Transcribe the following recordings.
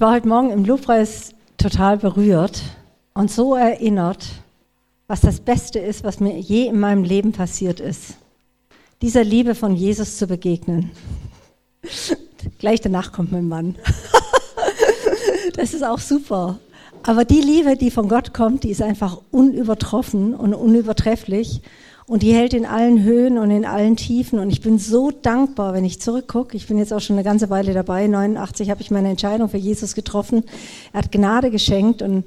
Ich war heute Morgen im Lobpreis total berührt und so erinnert, was das Beste ist, was mir je in meinem Leben passiert ist. Dieser Liebe von Jesus zu begegnen. Gleich danach kommt mein Mann. das ist auch super. Aber die Liebe, die von Gott kommt, die ist einfach unübertroffen und unübertrefflich. Und die hält in allen Höhen und in allen Tiefen. Und ich bin so dankbar, wenn ich zurückgucke. Ich bin jetzt auch schon eine ganze Weile dabei. 89 habe ich meine Entscheidung für Jesus getroffen. Er hat Gnade geschenkt und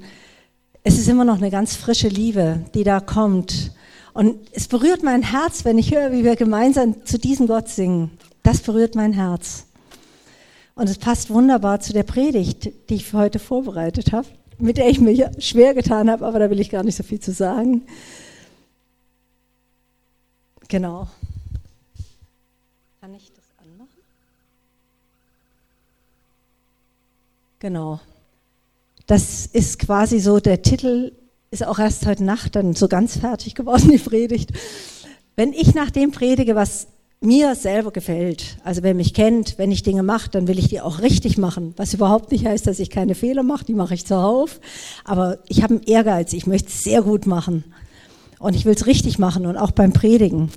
es ist immer noch eine ganz frische Liebe, die da kommt. Und es berührt mein Herz, wenn ich höre, wie wir gemeinsam zu diesem Gott singen. Das berührt mein Herz. Und es passt wunderbar zu der Predigt, die ich für heute vorbereitet habe, mit der ich mir schwer getan habe, aber da will ich gar nicht so viel zu sagen. Genau. Kann ich das anmachen? Genau. Das ist quasi so, der Titel ist auch erst heute Nacht dann so ganz fertig geworden, die Predigt. Wenn ich nach dem predige, was mir selber gefällt, also wer mich kennt, wenn ich Dinge mache, dann will ich die auch richtig machen, was überhaupt nicht heißt, dass ich keine Fehler mache, die mache ich zuhauf, aber ich habe einen Ehrgeiz, ich möchte es sehr gut machen. Und ich will es richtig machen und auch beim Predigen.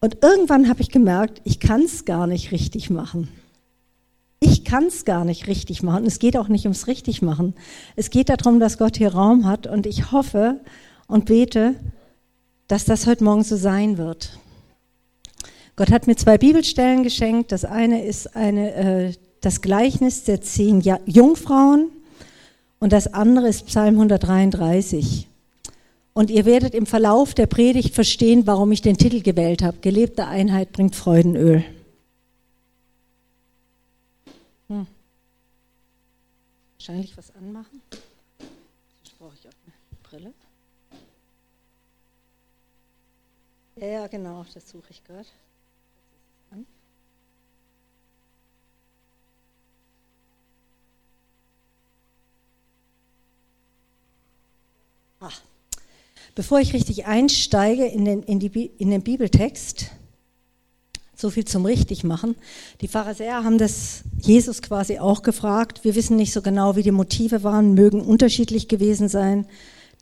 Und irgendwann habe ich gemerkt, ich kann es gar nicht richtig machen. Ich kann es gar nicht richtig machen. Es geht auch nicht ums richtig machen. Es geht darum, dass Gott hier Raum hat und ich hoffe und bete, dass das heute Morgen so sein wird. Gott hat mir zwei Bibelstellen geschenkt. Das eine ist eine, äh, das Gleichnis der zehn Jungfrauen und das andere ist Psalm 133. Und ihr werdet im Verlauf der Predigt verstehen, warum ich den Titel gewählt habe. Gelebte Einheit bringt Freudenöl. Hm. Wahrscheinlich was anmachen. Jetzt brauche ich auch eine Brille. Ja, genau, das suche ich gerade. Ah. Bevor ich richtig einsteige in den, in, die, in den Bibeltext, so viel zum Richtigmachen. Die Pharisäer haben das Jesus quasi auch gefragt. Wir wissen nicht so genau, wie die Motive waren, mögen unterschiedlich gewesen sein.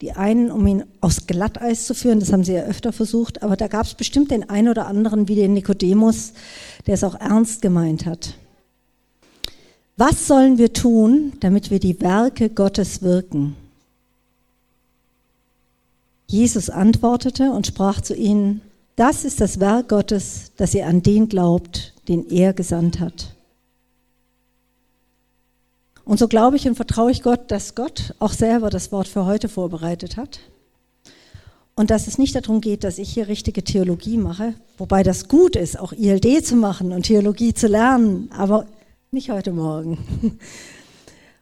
Die einen, um ihn aufs Glatteis zu führen, das haben sie ja öfter versucht, aber da gab es bestimmt den einen oder anderen, wie den Nikodemus, der es auch ernst gemeint hat. Was sollen wir tun, damit wir die Werke Gottes wirken? Jesus antwortete und sprach zu ihnen, das ist das Werk Gottes, dass ihr an den glaubt, den er gesandt hat. Und so glaube ich und vertraue ich Gott, dass Gott auch selber das Wort für heute vorbereitet hat. Und dass es nicht darum geht, dass ich hier richtige Theologie mache, wobei das gut ist, auch ILD zu machen und Theologie zu lernen, aber nicht heute Morgen,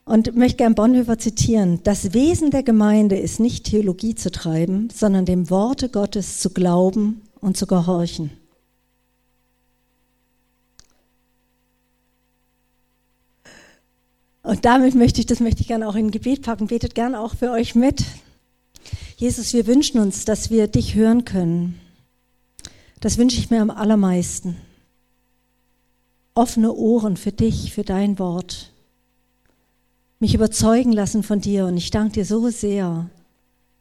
und möchte gern Bonhoeffer zitieren. Das Wesen der Gemeinde ist nicht Theologie zu treiben, sondern dem Worte Gottes zu glauben und zu gehorchen. Und damit möchte ich, das möchte ich gerne auch in Gebet packen. Betet gern auch für euch mit. Jesus, wir wünschen uns, dass wir dich hören können. Das wünsche ich mir am allermeisten. Offene Ohren für dich, für dein Wort mich überzeugen lassen von dir. Und ich danke dir so sehr,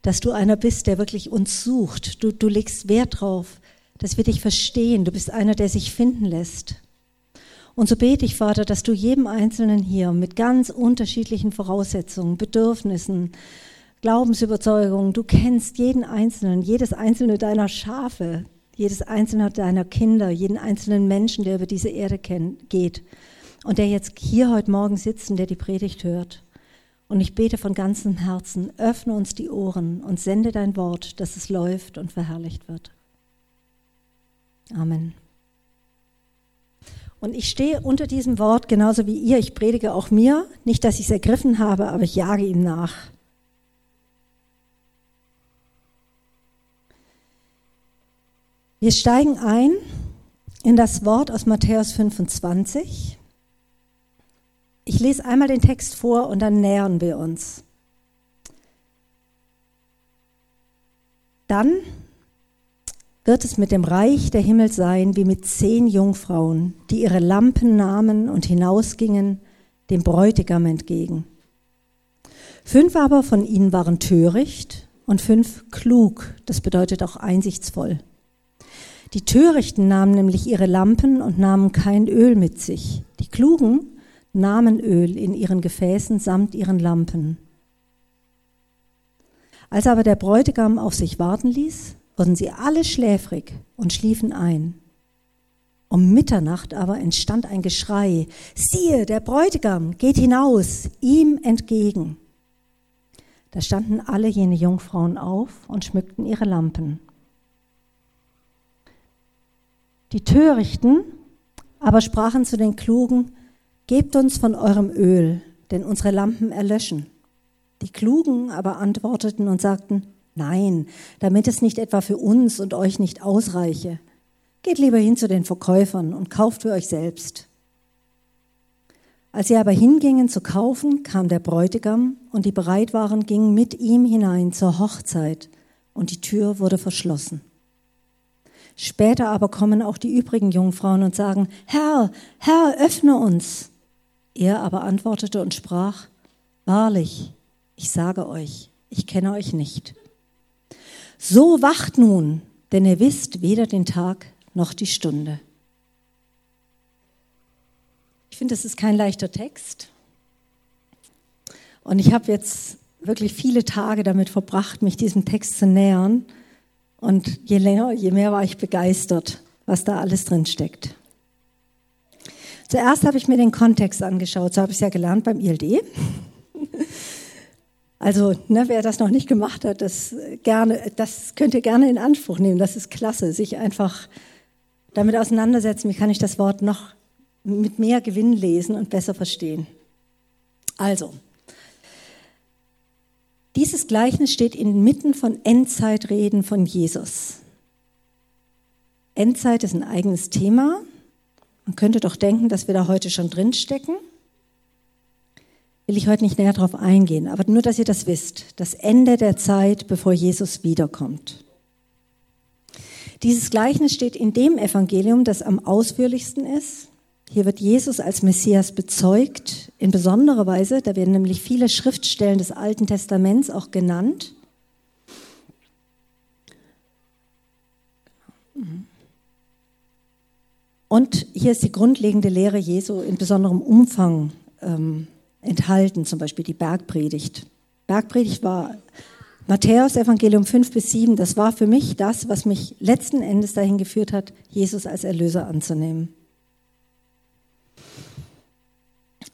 dass du einer bist, der wirklich uns sucht. Du, du legst Wert drauf, dass wir dich verstehen. Du bist einer, der sich finden lässt. Und so bete ich, Vater, dass du jedem Einzelnen hier mit ganz unterschiedlichen Voraussetzungen, Bedürfnissen, Glaubensüberzeugungen, du kennst jeden Einzelnen, jedes einzelne deiner Schafe, jedes einzelne deiner Kinder, jeden einzelnen Menschen, der über diese Erde geht und der jetzt hier heute Morgen sitzt und der die Predigt hört. Und ich bete von ganzem Herzen, öffne uns die Ohren und sende dein Wort, dass es läuft und verherrlicht wird. Amen. Und ich stehe unter diesem Wort genauso wie ihr. Ich predige auch mir. Nicht, dass ich es ergriffen habe, aber ich jage ihm nach. Wir steigen ein in das Wort aus Matthäus 25. Ich lese einmal den Text vor und dann nähern wir uns. Dann wird es mit dem Reich der Himmel sein wie mit zehn Jungfrauen, die ihre Lampen nahmen und hinausgingen dem Bräutigam entgegen. Fünf aber von ihnen waren töricht und fünf klug, das bedeutet auch einsichtsvoll. Die Törichten nahmen nämlich ihre Lampen und nahmen kein Öl mit sich. Die Klugen nahmen Öl in ihren Gefäßen samt ihren Lampen. Als aber der Bräutigam auf sich warten ließ, wurden sie alle schläfrig und schliefen ein. Um Mitternacht aber entstand ein Geschrei, siehe, der Bräutigam geht hinaus, ihm entgegen. Da standen alle jene Jungfrauen auf und schmückten ihre Lampen. Die Törichten aber sprachen zu den Klugen, Gebt uns von eurem Öl, denn unsere Lampen erlöschen. Die Klugen aber antworteten und sagten, Nein, damit es nicht etwa für uns und euch nicht ausreiche. Geht lieber hin zu den Verkäufern und kauft für euch selbst. Als sie aber hingingen zu kaufen, kam der Bräutigam und die bereit waren, gingen mit ihm hinein zur Hochzeit und die Tür wurde verschlossen. Später aber kommen auch die übrigen Jungfrauen und sagen, Herr, Herr, öffne uns. Er aber antwortete und sprach, Wahrlich, ich sage euch, ich kenne euch nicht. So wacht nun, denn ihr wisst weder den Tag noch die Stunde. Ich finde, das ist kein leichter Text. Und ich habe jetzt wirklich viele Tage damit verbracht, mich diesem Text zu nähern. Und je länger, je mehr war ich begeistert, was da alles drin steckt. Zuerst habe ich mir den Kontext angeschaut, so habe ich es ja gelernt beim ILD. Also, ne, wer das noch nicht gemacht hat, das gerne, das könnt ihr gerne in Anspruch nehmen. Das ist klasse, sich einfach damit auseinandersetzen. Wie kann ich das Wort noch mit mehr Gewinn lesen und besser verstehen? Also, dieses Gleichnis steht inmitten von Endzeitreden von Jesus. Endzeit ist ein eigenes Thema. Man könnte doch denken, dass wir da heute schon drinstecken. Will ich heute nicht näher darauf eingehen, aber nur, dass ihr das wisst. Das Ende der Zeit, bevor Jesus wiederkommt. Dieses Gleichnis steht in dem Evangelium, das am ausführlichsten ist. Hier wird Jesus als Messias bezeugt, in besonderer Weise. Da werden nämlich viele Schriftstellen des Alten Testaments auch genannt. Und hier ist die grundlegende Lehre Jesu in besonderem Umfang ähm, enthalten, zum Beispiel die Bergpredigt. Bergpredigt war Matthäus Evangelium 5 bis 7, das war für mich das, was mich letzten Endes dahin geführt hat, Jesus als Erlöser anzunehmen.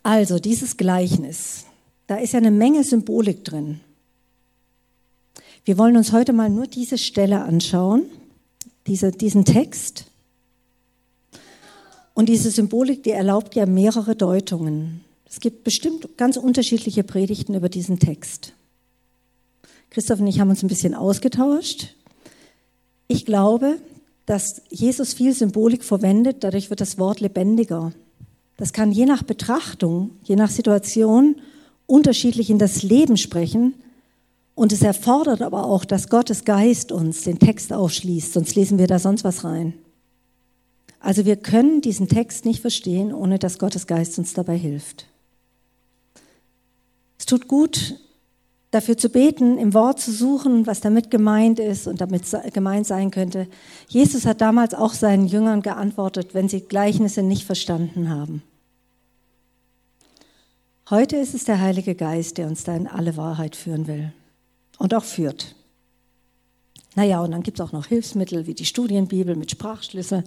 Also dieses Gleichnis, da ist ja eine Menge Symbolik drin. Wir wollen uns heute mal nur diese Stelle anschauen, diese, diesen Text. Und diese Symbolik, die erlaubt ja mehrere Deutungen. Es gibt bestimmt ganz unterschiedliche Predigten über diesen Text. Christoph und ich haben uns ein bisschen ausgetauscht. Ich glaube, dass Jesus viel Symbolik verwendet, dadurch wird das Wort lebendiger. Das kann je nach Betrachtung, je nach Situation unterschiedlich in das Leben sprechen. Und es erfordert aber auch, dass Gottes Geist uns den Text aufschließt, sonst lesen wir da sonst was rein. Also wir können diesen Text nicht verstehen, ohne dass Gottes Geist uns dabei hilft. Es tut gut, dafür zu beten, im Wort zu suchen, was damit gemeint ist und damit gemeint sein könnte. Jesus hat damals auch seinen Jüngern geantwortet, wenn sie Gleichnisse nicht verstanden haben. Heute ist es der Heilige Geist, der uns da in alle Wahrheit führen will und auch führt. Naja, und dann gibt es auch noch Hilfsmittel wie die Studienbibel mit Sprachschlüssel.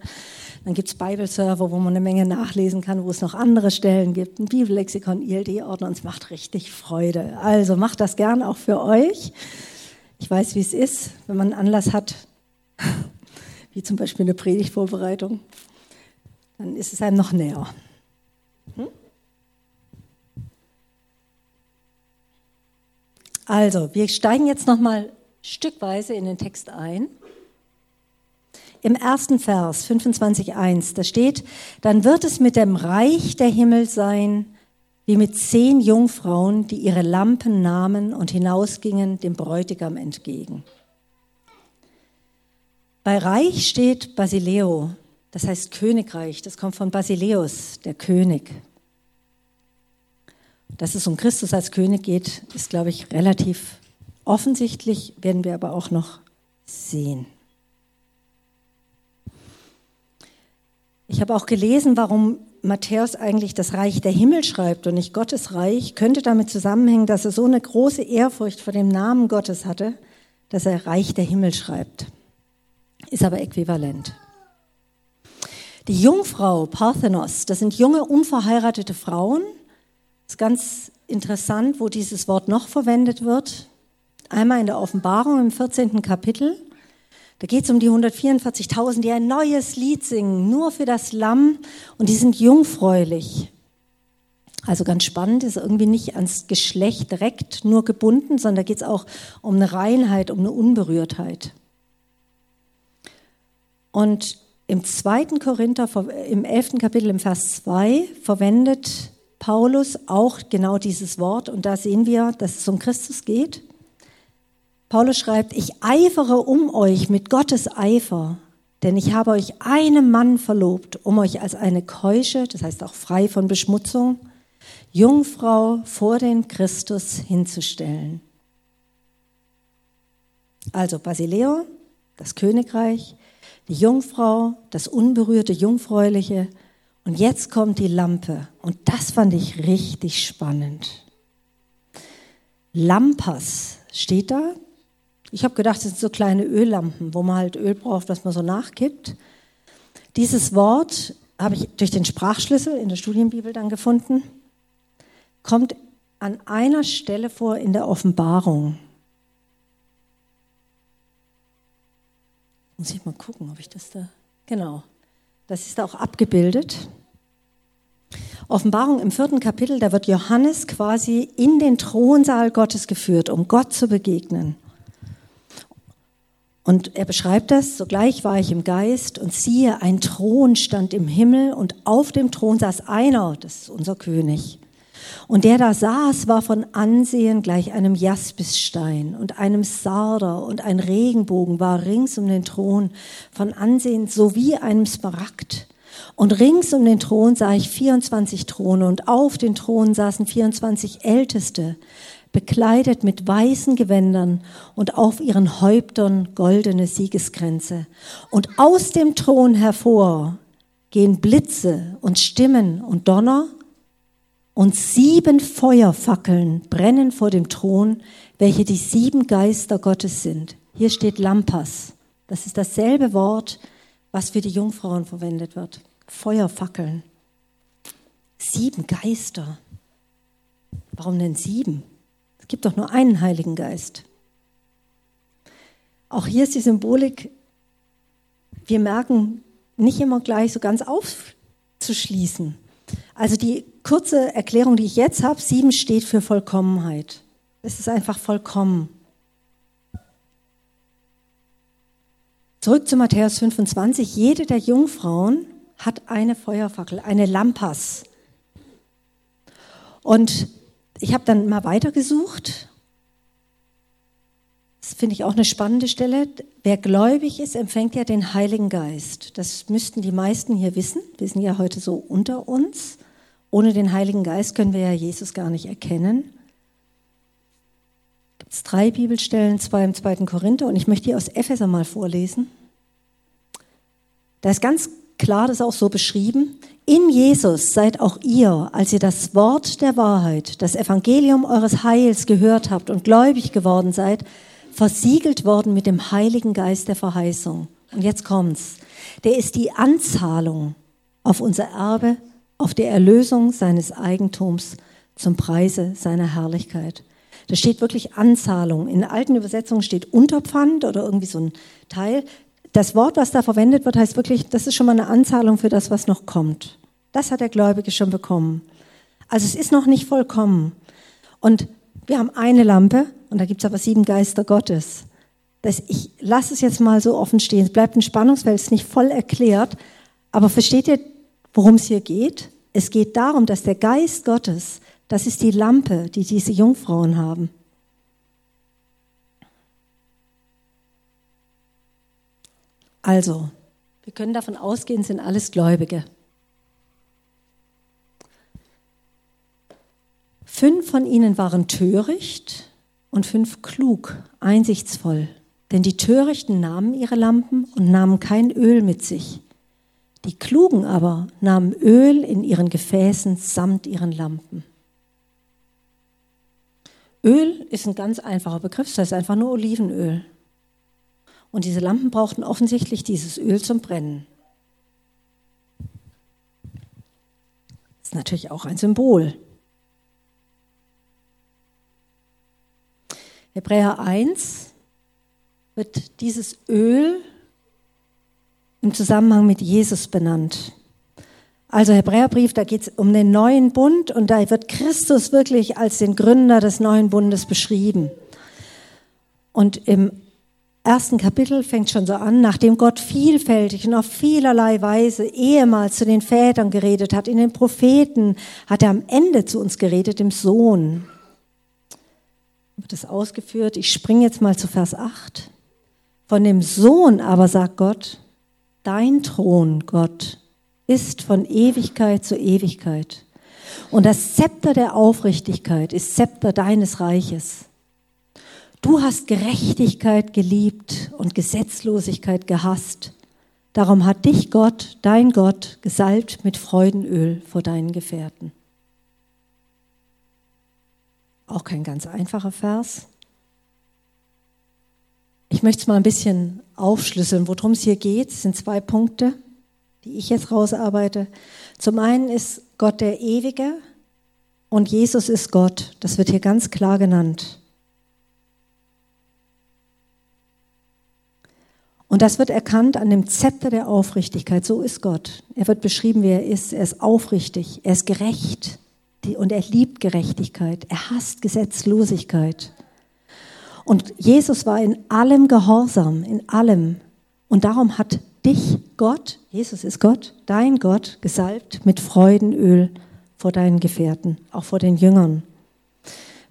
Dann gibt es Bible-Server, wo man eine Menge nachlesen kann, wo es noch andere Stellen gibt. Ein Bibellexikon, ILD-Ordner und es macht richtig Freude. Also macht das gern auch für euch. Ich weiß, wie es ist, wenn man einen Anlass hat, wie zum Beispiel eine Predigtvorbereitung, dann ist es einem noch näher. Hm? Also, wir steigen jetzt nochmal stückweise in den Text ein. Im ersten Vers 25.1, da steht, dann wird es mit dem Reich der Himmel sein, wie mit zehn Jungfrauen, die ihre Lampen nahmen und hinausgingen dem Bräutigam entgegen. Bei Reich steht Basileo, das heißt Königreich, das kommt von Basileus, der König. Dass es um Christus als König geht, ist, glaube ich, relativ offensichtlich, werden wir aber auch noch sehen. Ich habe auch gelesen, warum Matthäus eigentlich das Reich der Himmel schreibt und nicht Gottes Reich, könnte damit zusammenhängen, dass er so eine große Ehrfurcht vor dem Namen Gottes hatte, dass er Reich der Himmel schreibt. Ist aber äquivalent. Die Jungfrau Parthenos, das sind junge, unverheiratete Frauen. Ist ganz interessant, wo dieses Wort noch verwendet wird. Einmal in der Offenbarung im 14. Kapitel. Da geht es um die 144.000, die ein neues Lied singen, nur für das Lamm. Und die sind jungfräulich. Also ganz spannend, ist irgendwie nicht ans Geschlecht direkt nur gebunden, sondern da geht es auch um eine Reinheit, um eine Unberührtheit. Und im zweiten Korinther, im elften Kapitel, im Vers 2, verwendet Paulus auch genau dieses Wort. Und da sehen wir, dass es um Christus geht. Paulus schreibt, ich eifere um euch mit Gottes Eifer, denn ich habe euch einem Mann verlobt, um euch als eine keusche, das heißt auch frei von Beschmutzung, Jungfrau vor den Christus hinzustellen. Also Basileo, das Königreich, die Jungfrau, das unberührte Jungfräuliche. Und jetzt kommt die Lampe. Und das fand ich richtig spannend. Lampas steht da. Ich habe gedacht, das sind so kleine Öllampen, wo man halt Öl braucht, was man so nachkippt. Dieses Wort habe ich durch den Sprachschlüssel in der Studienbibel dann gefunden. Kommt an einer Stelle vor in der Offenbarung. Muss ich mal gucken, ob ich das da. Genau. Das ist auch abgebildet. Offenbarung im vierten Kapitel, da wird Johannes quasi in den Thronsaal Gottes geführt, um Gott zu begegnen. Und er beschreibt das, sogleich war ich im Geist und siehe, ein Thron stand im Himmel und auf dem Thron saß einer, das ist unser König. Und der da saß, war von Ansehen gleich einem Jaspisstein und einem Sarder und ein Regenbogen war rings um den Thron von Ansehen so wie einem Smaragd. Und rings um den Thron sah ich 24 Throne und auf den Thronen saßen 24 Älteste, bekleidet mit weißen Gewändern und auf ihren Häuptern goldene Siegeskränze. Und aus dem Thron hervor gehen Blitze und Stimmen und Donner und sieben Feuerfackeln brennen vor dem Thron, welche die sieben Geister Gottes sind. Hier steht Lampas. Das ist dasselbe Wort, was für die Jungfrauen verwendet wird. Feuerfackeln. Sieben Geister. Warum denn sieben? Es gibt doch nur einen Heiligen Geist. Auch hier ist die Symbolik, wir merken, nicht immer gleich so ganz aufzuschließen. Also die kurze Erklärung, die ich jetzt habe, sieben steht für Vollkommenheit. Es ist einfach vollkommen. Zurück zu Matthäus 25. Jede der Jungfrauen hat eine Feuerfackel, eine Lampas. Und ich habe dann mal weitergesucht. Das finde ich auch eine spannende Stelle. Wer gläubig ist, empfängt ja den Heiligen Geist. Das müssten die meisten hier wissen. Wir sind ja heute so unter uns. Ohne den Heiligen Geist können wir ja Jesus gar nicht erkennen. Es gibt drei Bibelstellen, zwei im zweiten Korinther und ich möchte die aus Epheser mal vorlesen. Da ist ganz klar das auch so beschrieben. In Jesus seid auch ihr, als ihr das Wort der Wahrheit, das Evangelium eures Heils gehört habt und gläubig geworden seid, versiegelt worden mit dem Heiligen Geist der Verheißung. Und jetzt kommt's. Der ist die Anzahlung auf unser Erbe auf die Erlösung seines Eigentums zum Preise seiner Herrlichkeit. Da steht wirklich Anzahlung. In alten Übersetzungen steht Unterpfand oder irgendwie so ein Teil. Das Wort, was da verwendet wird, heißt wirklich, das ist schon mal eine Anzahlung für das, was noch kommt. Das hat der Gläubige schon bekommen. Also es ist noch nicht vollkommen. Und wir haben eine Lampe und da gibt es aber sieben Geister Gottes. Das, ich lasse es jetzt mal so offen stehen. Es bleibt ein Spannungsfeld, es ist nicht voll erklärt. Aber versteht ihr worum es hier geht? Es geht darum, dass der Geist Gottes, das ist die Lampe, die diese Jungfrauen haben. Also, wir können davon ausgehen, sind alles Gläubige. Fünf von ihnen waren töricht und fünf klug, einsichtsvoll. Denn die Törichten nahmen ihre Lampen und nahmen kein Öl mit sich. Die Klugen aber nahmen Öl in ihren Gefäßen samt ihren Lampen. Öl ist ein ganz einfacher Begriff, das heißt einfach nur Olivenöl. Und diese Lampen brauchten offensichtlich dieses Öl zum Brennen. Das ist natürlich auch ein Symbol. Hebräer 1 wird dieses Öl im Zusammenhang mit Jesus benannt. Also Hebräerbrief, da geht es um den neuen Bund und da wird Christus wirklich als den Gründer des neuen Bundes beschrieben. Und im ersten Kapitel fängt schon so an, nachdem Gott vielfältig und auf vielerlei Weise ehemals zu den Vätern geredet hat, in den Propheten, hat er am Ende zu uns geredet, im Sohn. Wird das ausgeführt? Ich springe jetzt mal zu Vers 8. Von dem Sohn aber sagt Gott, dein Thron, Gott, ist von Ewigkeit zu Ewigkeit. Und das Zepter der Aufrichtigkeit ist Zepter deines Reiches. Du hast Gerechtigkeit geliebt und Gesetzlosigkeit gehasst. Darum hat dich Gott, dein Gott, gesalbt mit Freudenöl vor deinen Gefährten. Auch kein ganz einfacher Vers. Ich möchte es mal ein bisschen aufschlüsseln, worum es hier geht. Es sind zwei Punkte die ich jetzt rausarbeite. Zum einen ist Gott der Ewige und Jesus ist Gott. Das wird hier ganz klar genannt. Und das wird erkannt an dem Zepter der Aufrichtigkeit. So ist Gott. Er wird beschrieben, wie er ist. Er ist aufrichtig, er ist gerecht und er liebt Gerechtigkeit. Er hasst Gesetzlosigkeit. Und Jesus war in allem gehorsam, in allem. Und darum hat dich Gott, Jesus ist Gott, dein Gott, gesalbt mit Freudenöl vor deinen Gefährten, auch vor den Jüngern.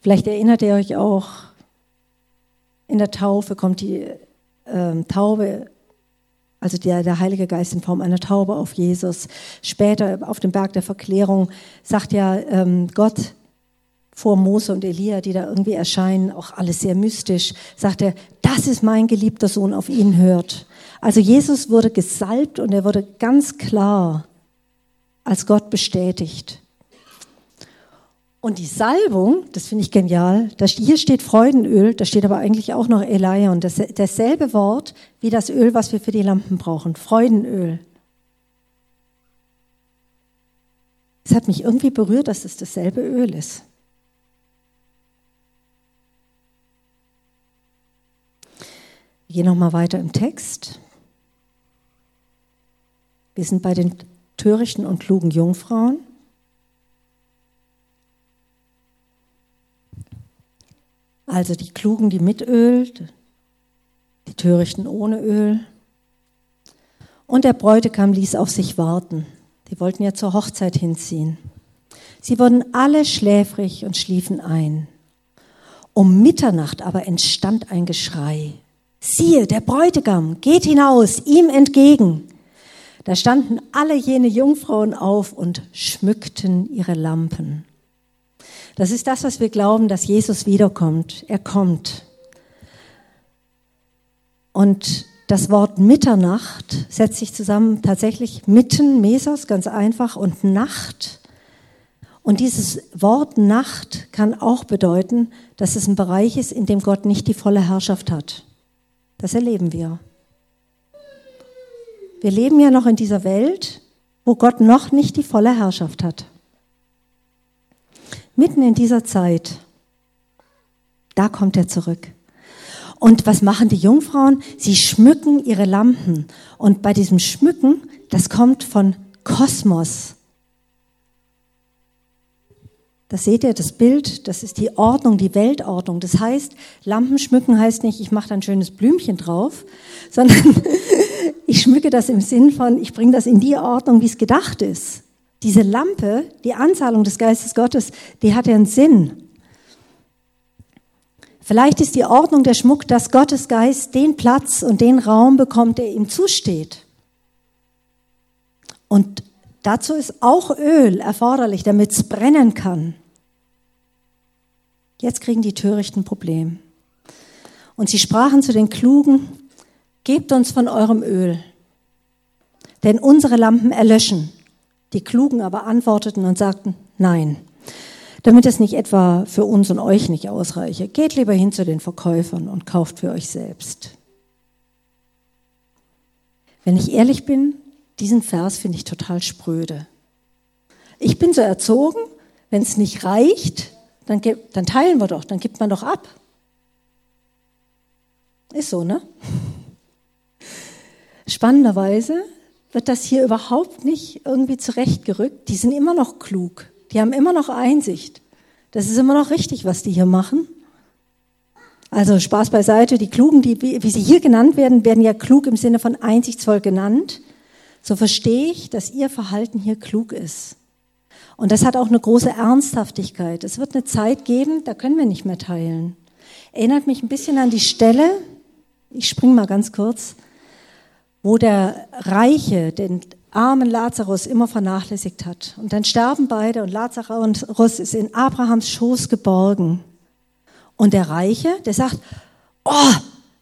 Vielleicht erinnert ihr euch auch, in der Taufe kommt die ähm, Taube, also der, der Heilige Geist in Form einer Taube auf Jesus. Später auf dem Berg der Verklärung sagt ja ähm, Gott vor Mose und Elia, die da irgendwie erscheinen, auch alles sehr mystisch, sagt er, das ist mein geliebter Sohn, auf ihn hört. Also Jesus wurde gesalbt und er wurde ganz klar als Gott bestätigt. Und die Salbung, das finde ich genial, da, hier steht Freudenöl, da steht aber eigentlich auch noch Elia und das, dasselbe Wort wie das Öl, was wir für die Lampen brauchen, Freudenöl. Es hat mich irgendwie berührt, dass es dasselbe Öl ist. Wir gehen nochmal weiter im Text. Wir sind bei den törichten und klugen Jungfrauen. Also die Klugen, die mit Öl, die Törichten ohne Öl. Und der Bräutigam ließ auf sich warten. Die wollten ja zur Hochzeit hinziehen. Sie wurden alle schläfrig und schliefen ein. Um Mitternacht aber entstand ein Geschrei. Siehe, der Bräutigam geht hinaus, ihm entgegen. Da standen alle jene Jungfrauen auf und schmückten ihre Lampen. Das ist das, was wir glauben, dass Jesus wiederkommt. Er kommt. Und das Wort Mitternacht setzt sich zusammen tatsächlich mitten, Mesos, ganz einfach, und Nacht. Und dieses Wort Nacht kann auch bedeuten, dass es ein Bereich ist, in dem Gott nicht die volle Herrschaft hat. Das erleben wir. Wir leben ja noch in dieser Welt, wo Gott noch nicht die volle Herrschaft hat. Mitten in dieser Zeit, da kommt er zurück. Und was machen die Jungfrauen? Sie schmücken ihre Lampen. Und bei diesem Schmücken, das kommt von Kosmos. Da seht ihr das Bild, das ist die Ordnung, die Weltordnung. Das heißt, Lampen schmücken heißt nicht, ich mache da ein schönes Blümchen drauf, sondern ich schmücke das im Sinn von, ich bringe das in die Ordnung, wie es gedacht ist. Diese Lampe, die Anzahlung des Geistes Gottes, die hat ja einen Sinn. Vielleicht ist die Ordnung der Schmuck, dass Gottes Geist den Platz und den Raum bekommt, der ihm zusteht. Und dazu ist auch Öl erforderlich, damit es brennen kann. Jetzt kriegen die Törichten ein Problem. Und sie sprachen zu den Klugen, gebt uns von eurem Öl, denn unsere Lampen erlöschen. Die Klugen aber antworteten und sagten, nein, damit es nicht etwa für uns und euch nicht ausreiche, geht lieber hin zu den Verkäufern und kauft für euch selbst. Wenn ich ehrlich bin, diesen Vers finde ich total spröde. Ich bin so erzogen, wenn es nicht reicht, dann, dann teilen wir doch, dann gibt man doch ab. Ist so, ne? Spannenderweise wird das hier überhaupt nicht irgendwie zurechtgerückt. Die sind immer noch klug. Die haben immer noch Einsicht. Das ist immer noch richtig, was die hier machen. Also Spaß beiseite. Die Klugen, die, wie sie hier genannt werden, werden ja klug im Sinne von einsichtsvoll genannt. So verstehe ich, dass ihr Verhalten hier klug ist. Und das hat auch eine große Ernsthaftigkeit. Es wird eine Zeit geben, da können wir nicht mehr teilen. Erinnert mich ein bisschen an die Stelle, ich springe mal ganz kurz, wo der Reiche den armen Lazarus immer vernachlässigt hat. Und dann sterben beide und Lazarus ist in Abrahams Schoß geborgen. Und der Reiche, der sagt, oh,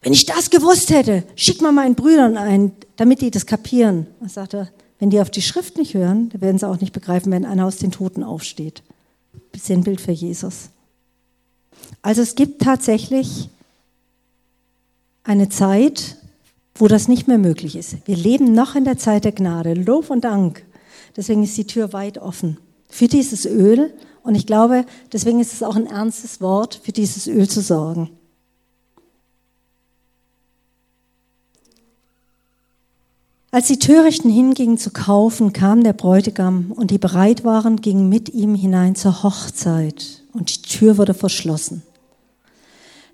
wenn ich das gewusst hätte, schick mal meinen Brüdern ein, damit die das kapieren. Und sagt er, wenn die auf die Schrift nicht hören, dann werden sie auch nicht begreifen, wenn einer aus den Toten aufsteht. Sinnbild für Jesus. Also es gibt tatsächlich eine Zeit, wo das nicht mehr möglich ist. Wir leben noch in der Zeit der Gnade. Lob und Dank. Deswegen ist die Tür weit offen für dieses Öl. Und ich glaube, deswegen ist es auch ein ernstes Wort, für dieses Öl zu sorgen. Als die Törichten hingingen zu kaufen, kam der Bräutigam und die bereit waren, gingen mit ihm hinein zur Hochzeit und die Tür wurde verschlossen.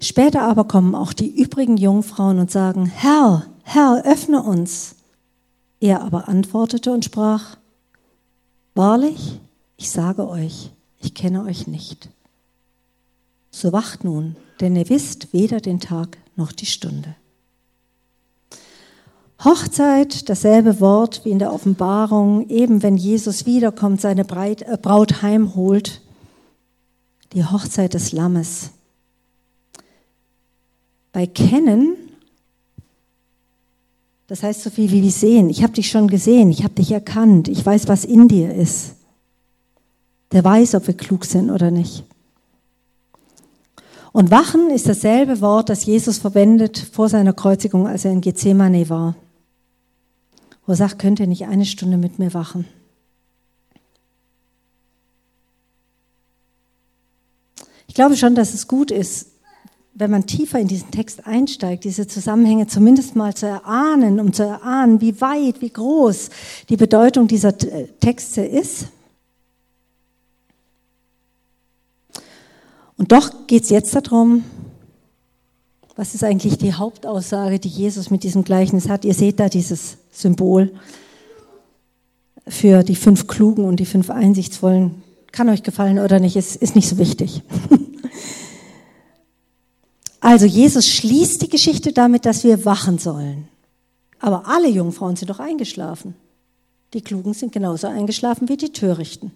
Später aber kommen auch die übrigen Jungfrauen und sagen, Herr, Herr, öffne uns. Er aber antwortete und sprach, Wahrlich, ich sage euch, ich kenne euch nicht. So wacht nun, denn ihr wisst weder den Tag noch die Stunde. Hochzeit, dasselbe Wort wie in der Offenbarung, eben wenn Jesus wiederkommt, seine äh, Braut heimholt, die Hochzeit des Lammes. Bei kennen, das heißt so viel wie sehen. Ich habe dich schon gesehen, ich habe dich erkannt, ich weiß, was in dir ist. Der weiß, ob wir klug sind oder nicht. Und wachen ist dasselbe Wort, das Jesus verwendet vor seiner Kreuzigung, als er in Gethsemane war. Wo er sagt, könnt ihr nicht eine Stunde mit mir wachen? Ich glaube schon, dass es gut ist, wenn man tiefer in diesen Text einsteigt, diese Zusammenhänge zumindest mal zu erahnen, um zu erahnen, wie weit, wie groß die Bedeutung dieser Texte ist. Und doch geht es jetzt darum, was ist eigentlich die Hauptaussage, die Jesus mit diesem Gleichnis hat. Ihr seht da dieses Symbol für die fünf Klugen und die fünf Einsichtsvollen. Kann euch gefallen oder nicht, ist, ist nicht so wichtig. Also Jesus schließt die Geschichte damit, dass wir wachen sollen. Aber alle Jungfrauen sind doch eingeschlafen. Die Klugen sind genauso eingeschlafen wie die Törichten.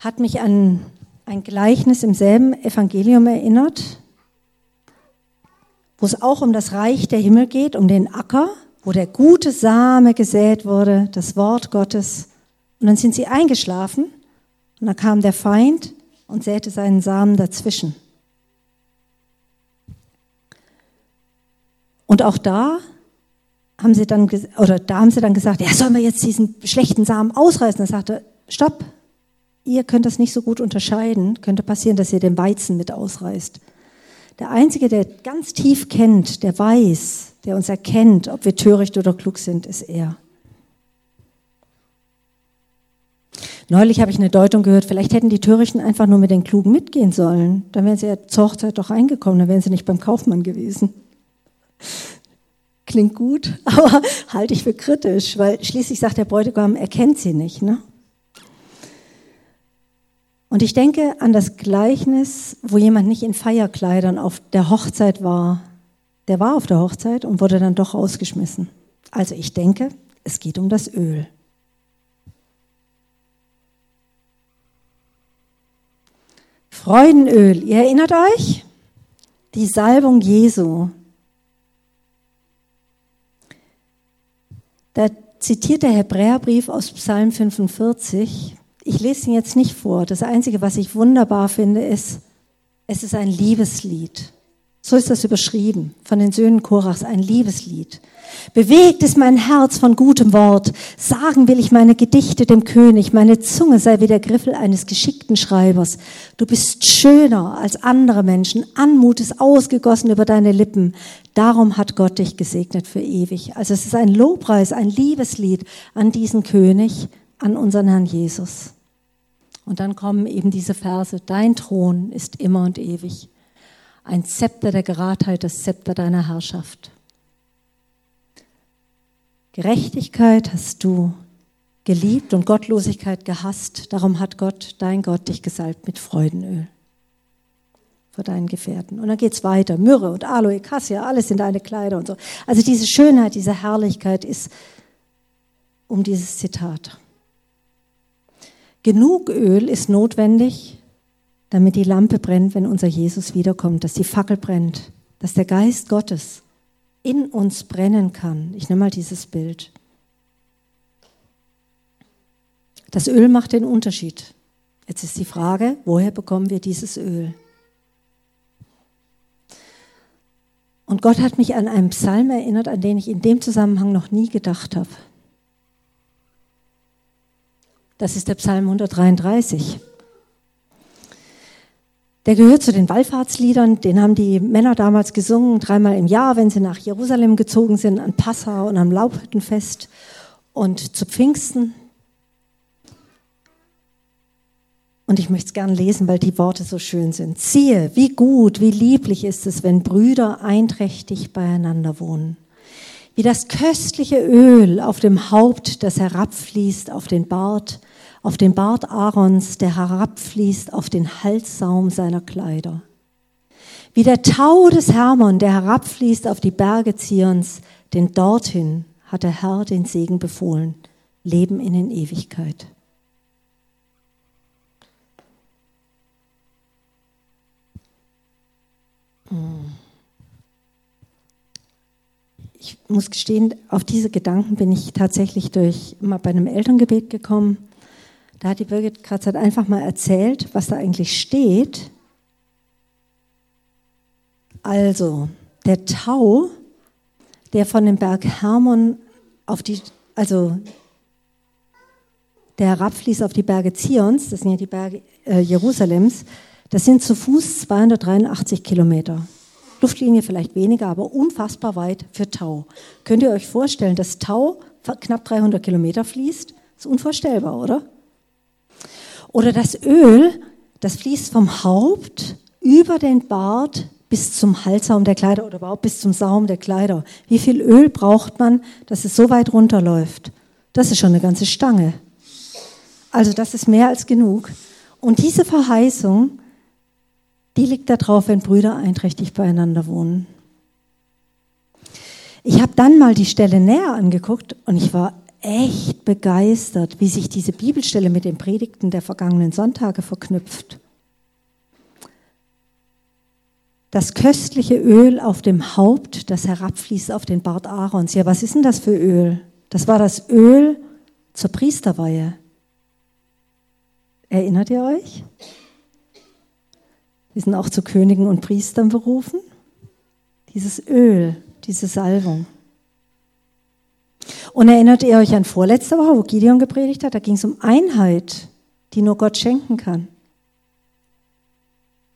Hat mich an ein Gleichnis im selben Evangelium erinnert, wo es auch um das Reich der Himmel geht, um den Acker, wo der gute Same gesät wurde, das Wort Gottes. Und dann sind sie eingeschlafen und dann kam der Feind und säte seinen Samen dazwischen. Und auch da haben sie dann, oder da haben sie dann gesagt, ja, sollen wir jetzt diesen schlechten Samen ausreißen? Er sagte, stopp, ihr könnt das nicht so gut unterscheiden. Könnte passieren, dass ihr den Weizen mit ausreißt. Der Einzige, der ganz tief kennt, der weiß, der uns erkennt, ob wir töricht oder klug sind, ist er. Neulich habe ich eine Deutung gehört, vielleicht hätten die Törichten einfach nur mit den Klugen mitgehen sollen. Dann wären sie ja zur Hochzeit doch reingekommen, dann wären sie nicht beim Kaufmann gewesen. Klingt gut, aber halte ich für kritisch, weil schließlich sagt der Bräutigam, er kennt sie nicht. Ne? Und ich denke an das Gleichnis, wo jemand nicht in Feierkleidern auf der Hochzeit war. Der war auf der Hochzeit und wurde dann doch rausgeschmissen. Also ich denke, es geht um das Öl. Freudenöl, ihr erinnert euch? Die Salbung Jesu. Da zitiert der Hebräerbrief aus Psalm 45. Ich lese ihn jetzt nicht vor. Das Einzige, was ich wunderbar finde, ist, es ist ein Liebeslied. So ist das überschrieben von den Söhnen Korachs, ein Liebeslied. Bewegt ist mein Herz von gutem Wort. Sagen will ich meine Gedichte dem König. Meine Zunge sei wie der Griffel eines geschickten Schreibers. Du bist schöner als andere Menschen. Anmut ist ausgegossen über deine Lippen. Darum hat Gott dich gesegnet für ewig. Also es ist ein Lobpreis, ein Liebeslied an diesen König, an unseren Herrn Jesus. Und dann kommen eben diese Verse. Dein Thron ist immer und ewig ein Zepter der Geradheit, das Zepter deiner Herrschaft. Gerechtigkeit hast du geliebt und Gottlosigkeit gehasst. Darum hat Gott, dein Gott, dich gesalbt mit Freudenöl vor deinen Gefährten. Und dann geht's weiter. Myrrhe und Aloe, Cassia, alles in deine Kleider und so. Also diese Schönheit, diese Herrlichkeit ist um dieses Zitat. Genug Öl ist notwendig, damit die Lampe brennt, wenn unser Jesus wiederkommt, dass die Fackel brennt, dass der Geist Gottes in uns brennen kann. Ich nehme mal dieses Bild. Das Öl macht den Unterschied. Jetzt ist die Frage, woher bekommen wir dieses Öl? Und Gott hat mich an einen Psalm erinnert, an den ich in dem Zusammenhang noch nie gedacht habe. Das ist der Psalm 133. Der gehört zu den Wallfahrtsliedern, den haben die Männer damals gesungen, dreimal im Jahr, wenn sie nach Jerusalem gezogen sind, an Passau und am Laubhüttenfest und zu Pfingsten. Und ich möchte es gern lesen, weil die Worte so schön sind. Siehe, wie gut, wie lieblich ist es, wenn Brüder einträchtig beieinander wohnen. Wie das köstliche Öl auf dem Haupt, das herabfließt auf den Bart, auf den Bart Aarons, der herabfließt auf den Halssaum seiner Kleider. Wie der Tau des Hermon, der herabfließt auf die Berge Zions, denn dorthin hat der Herr den Segen befohlen, Leben in den Ewigkeit. Ich muss gestehen, auf diese Gedanken bin ich tatsächlich durch mal bei einem Elterngebet gekommen da hat die Birgit Kratzert einfach mal erzählt, was da eigentlich steht. Also, der Tau, der von dem Berg Hermon auf die, also der herabfließt auf die Berge Zions, das sind ja die Berge äh, Jerusalems, das sind zu Fuß 283 Kilometer. Luftlinie vielleicht weniger, aber unfassbar weit für Tau. Könnt ihr euch vorstellen, dass Tau knapp 300 Kilometer fließt? Das ist unvorstellbar, oder? Oder das Öl, das fließt vom Haupt über den Bart bis zum Halssaum der Kleider oder überhaupt bis zum Saum der Kleider. Wie viel Öl braucht man, dass es so weit runterläuft? Das ist schon eine ganze Stange. Also das ist mehr als genug. Und diese Verheißung, die liegt da drauf, wenn Brüder einträchtig beieinander wohnen. Ich habe dann mal die Stelle näher angeguckt und ich war echt begeistert, wie sich diese Bibelstelle mit den Predigten der vergangenen Sonntage verknüpft. Das köstliche Öl auf dem Haupt, das herabfließt auf den Bart Aarons. Ja, was ist denn das für Öl? Das war das Öl zur Priesterweihe. Erinnert ihr euch? Wir sind auch zu Königen und Priestern berufen. Dieses Öl, diese Salbung. Und erinnert ihr euch an vorletzte Woche, wo Gideon gepredigt hat? Da ging es um Einheit, die nur Gott schenken kann,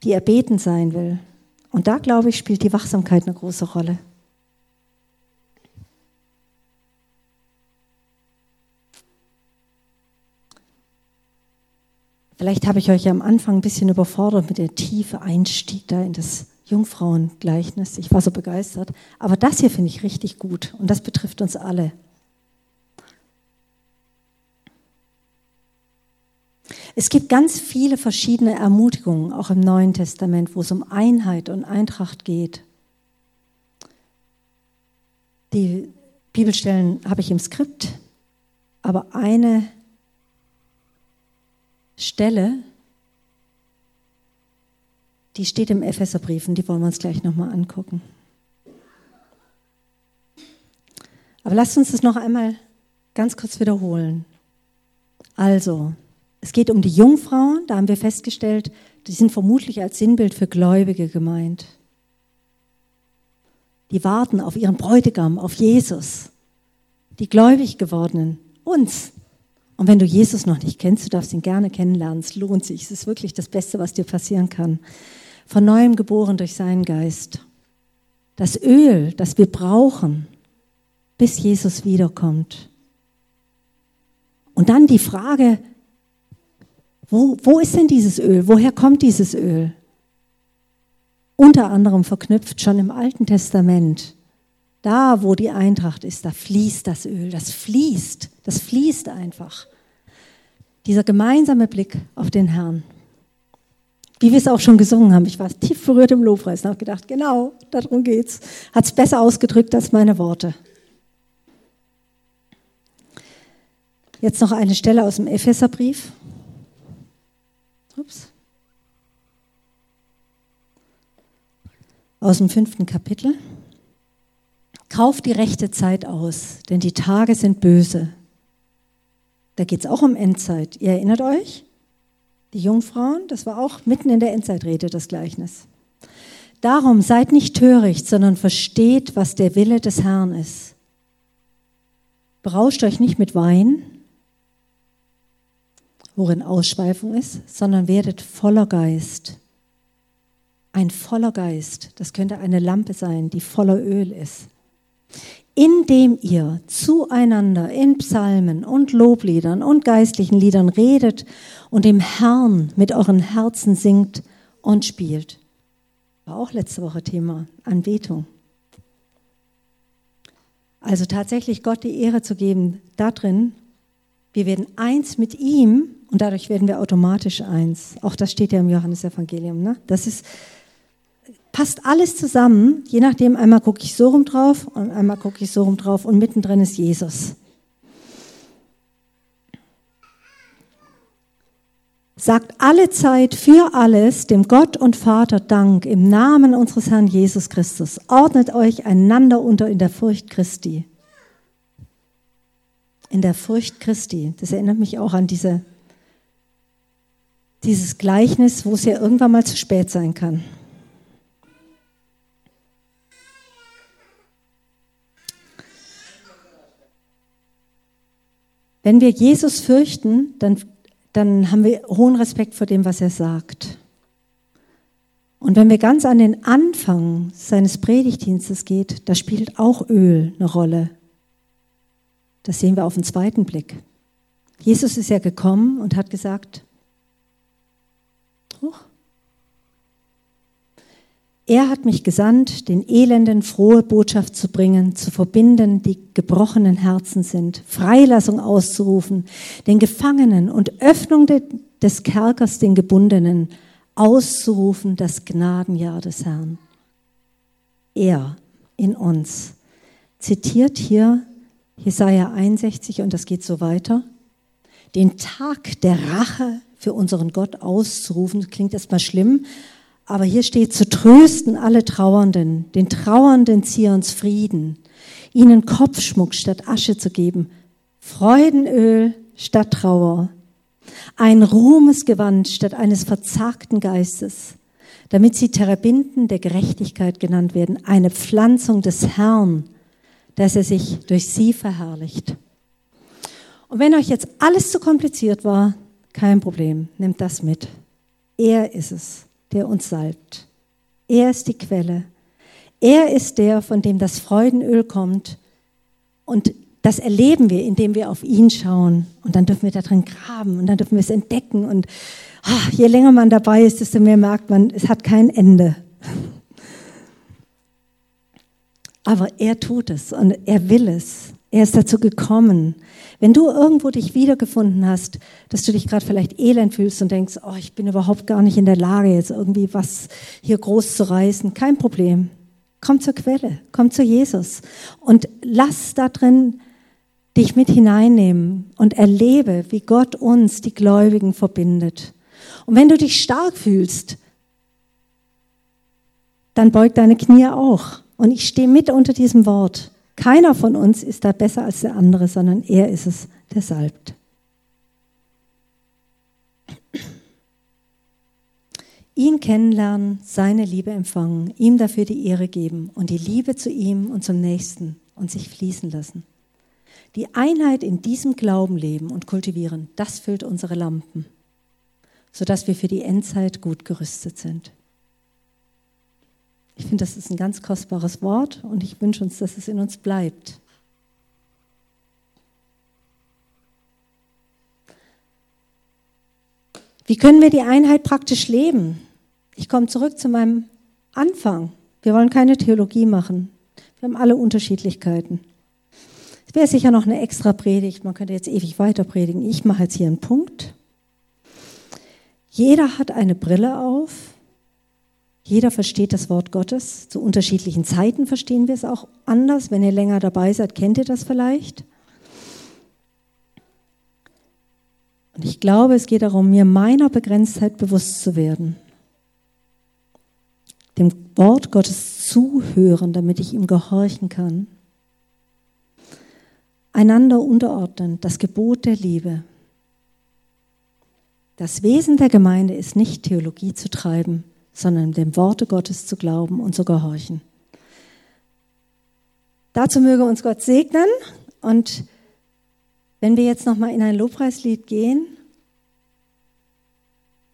die erbeten sein will. Und da, glaube ich, spielt die Wachsamkeit eine große Rolle. Vielleicht habe ich euch am Anfang ein bisschen überfordert mit der tiefe Einstieg da in das Jungfrauengleichnis. Ich war so begeistert. Aber das hier finde ich richtig gut und das betrifft uns alle. Es gibt ganz viele verschiedene Ermutigungen, auch im Neuen Testament, wo es um Einheit und Eintracht geht. Die Bibelstellen habe ich im Skript, aber eine Stelle Die steht im Epheserbrief und die wollen wir uns gleich nochmal angucken. Aber lasst uns das noch einmal ganz kurz wiederholen. Also, es geht um die Jungfrauen, da haben wir festgestellt, die sind vermutlich als Sinnbild für Gläubige gemeint. Die warten auf ihren Bräutigam, auf Jesus. Die gläubig gewordenen, uns. Und wenn du Jesus noch nicht kennst, du darfst ihn gerne kennenlernen. Es lohnt sich. Es ist wirklich das Beste, was dir passieren kann. Von neuem geboren durch seinen Geist. Das Öl, das wir brauchen, bis Jesus wiederkommt. Und dann die Frage, wo, wo ist denn dieses Öl? Woher kommt dieses Öl? Unter anderem verknüpft schon im Alten Testament. Da, wo die Eintracht ist, da fließt das Öl. Das fließt. Das fließt einfach. Dieser gemeinsame Blick auf den Herrn. Wie wir es auch schon gesungen haben. Ich war tief berührt im Lobpreis und habe gedacht, genau, darum geht's. Hat es besser ausgedrückt als meine Worte. Jetzt noch eine Stelle aus dem Epheserbrief. Ups. Aus dem fünften Kapitel. Kauft die rechte Zeit aus, denn die Tage sind böse. Da geht es auch um Endzeit. Ihr erinnert euch? Die Jungfrauen, das war auch mitten in der Endzeitrede das Gleichnis. Darum seid nicht töricht, sondern versteht, was der Wille des Herrn ist. Berauscht euch nicht mit Wein, worin Ausschweifung ist, sondern werdet voller Geist. Ein voller Geist, das könnte eine Lampe sein, die voller Öl ist. Indem ihr zueinander in Psalmen und Lobliedern und geistlichen Liedern redet und dem Herrn mit euren Herzen singt und spielt. War auch letzte Woche Thema, Anbetung. Also tatsächlich Gott die Ehre zu geben darin, wir werden eins mit ihm und dadurch werden wir automatisch eins. Auch das steht ja im Johannesevangelium. Ne? Das ist, passt alles zusammen. Je nachdem, einmal gucke ich so rum drauf und einmal gucke ich so rum drauf und mittendrin ist Jesus. Sagt alle Zeit für alles dem Gott und Vater Dank im Namen unseres Herrn Jesus Christus. Ordnet euch einander unter in der Furcht Christi in der Furcht Christi. Das erinnert mich auch an diese, dieses Gleichnis, wo es ja irgendwann mal zu spät sein kann. Wenn wir Jesus fürchten, dann, dann haben wir hohen Respekt vor dem, was er sagt. Und wenn wir ganz an den Anfang seines Predigtdienstes geht, da spielt auch Öl eine Rolle. Das sehen wir auf den zweiten Blick. Jesus ist ja gekommen und hat gesagt, Huch. er hat mich gesandt, den Elenden frohe Botschaft zu bringen, zu verbinden, die gebrochenen Herzen sind, Freilassung auszurufen, den Gefangenen und Öffnung des Kerkers den Gebundenen, auszurufen das Gnadenjahr des Herrn. Er in uns zitiert hier Jesaja 61 und das geht so weiter. Den Tag der Rache für unseren Gott auszurufen, klingt erstmal schlimm, aber hier steht zu trösten alle Trauernden, den Trauernden Zions Frieden, ihnen Kopfschmuck statt Asche zu geben, Freudenöl statt Trauer, ein Ruhmesgewand statt eines verzagten Geistes, damit sie Terebinden der Gerechtigkeit genannt werden, eine Pflanzung des Herrn, dass er sich durch sie verherrlicht. Und wenn euch jetzt alles zu kompliziert war, kein Problem, nehmt das mit. Er ist es, der uns salbt. Er ist die Quelle. Er ist der, von dem das Freudenöl kommt. Und das erleben wir, indem wir auf ihn schauen. Und dann dürfen wir da drin graben und dann dürfen wir es entdecken. Und ach, je länger man dabei ist, desto mehr merkt man, es hat kein Ende. Aber er tut es und er will es. Er ist dazu gekommen. Wenn du irgendwo dich wiedergefunden hast, dass du dich gerade vielleicht elend fühlst und denkst, oh, ich bin überhaupt gar nicht in der Lage, jetzt irgendwie was hier groß zu reißen, kein Problem. Komm zur Quelle, komm zu Jesus und lass da drin dich mit hineinnehmen und erlebe, wie Gott uns, die Gläubigen, verbindet. Und wenn du dich stark fühlst, dann beug deine Knie auch. Und ich stehe mit unter diesem Wort. Keiner von uns ist da besser als der andere, sondern er ist es, der salbt. Ihn kennenlernen, seine Liebe empfangen, ihm dafür die Ehre geben und die Liebe zu ihm und zum Nächsten und sich fließen lassen. Die Einheit in diesem Glauben leben und kultivieren, das füllt unsere Lampen, sodass wir für die Endzeit gut gerüstet sind. Ich finde, das ist ein ganz kostbares Wort und ich wünsche uns, dass es in uns bleibt. Wie können wir die Einheit praktisch leben? Ich komme zurück zu meinem Anfang. Wir wollen keine Theologie machen. Wir haben alle Unterschiedlichkeiten. Es wäre sicher noch eine extra Predigt. Man könnte jetzt ewig weiter predigen. Ich mache jetzt hier einen Punkt. Jeder hat eine Brille auf. Jeder versteht das Wort Gottes. Zu unterschiedlichen Zeiten verstehen wir es auch anders. Wenn ihr länger dabei seid, kennt ihr das vielleicht. Und ich glaube, es geht darum, mir meiner Begrenztheit bewusst zu werden. Dem Wort Gottes zuhören, damit ich ihm gehorchen kann. Einander unterordnen, das Gebot der Liebe. Das Wesen der Gemeinde ist nicht Theologie zu treiben, sondern dem Worte Gottes zu glauben und zu gehorchen. Dazu möge uns Gott segnen und wenn wir jetzt nochmal in ein Lobpreislied gehen,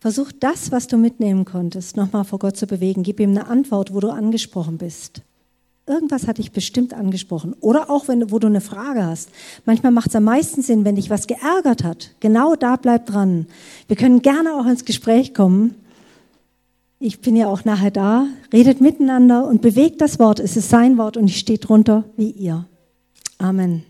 versuch das, was du mitnehmen konntest, nochmal vor Gott zu bewegen. Gib ihm eine Antwort, wo du angesprochen bist. Irgendwas hat dich bestimmt angesprochen. Oder auch, wenn, wo du eine Frage hast. Manchmal macht es am meisten Sinn, wenn dich was geärgert hat. Genau da bleib dran. Wir können gerne auch ins Gespräch kommen. Ich bin ja auch nachher da. Redet miteinander und bewegt das Wort. Es ist sein Wort und ich stehe drunter wie ihr. Amen.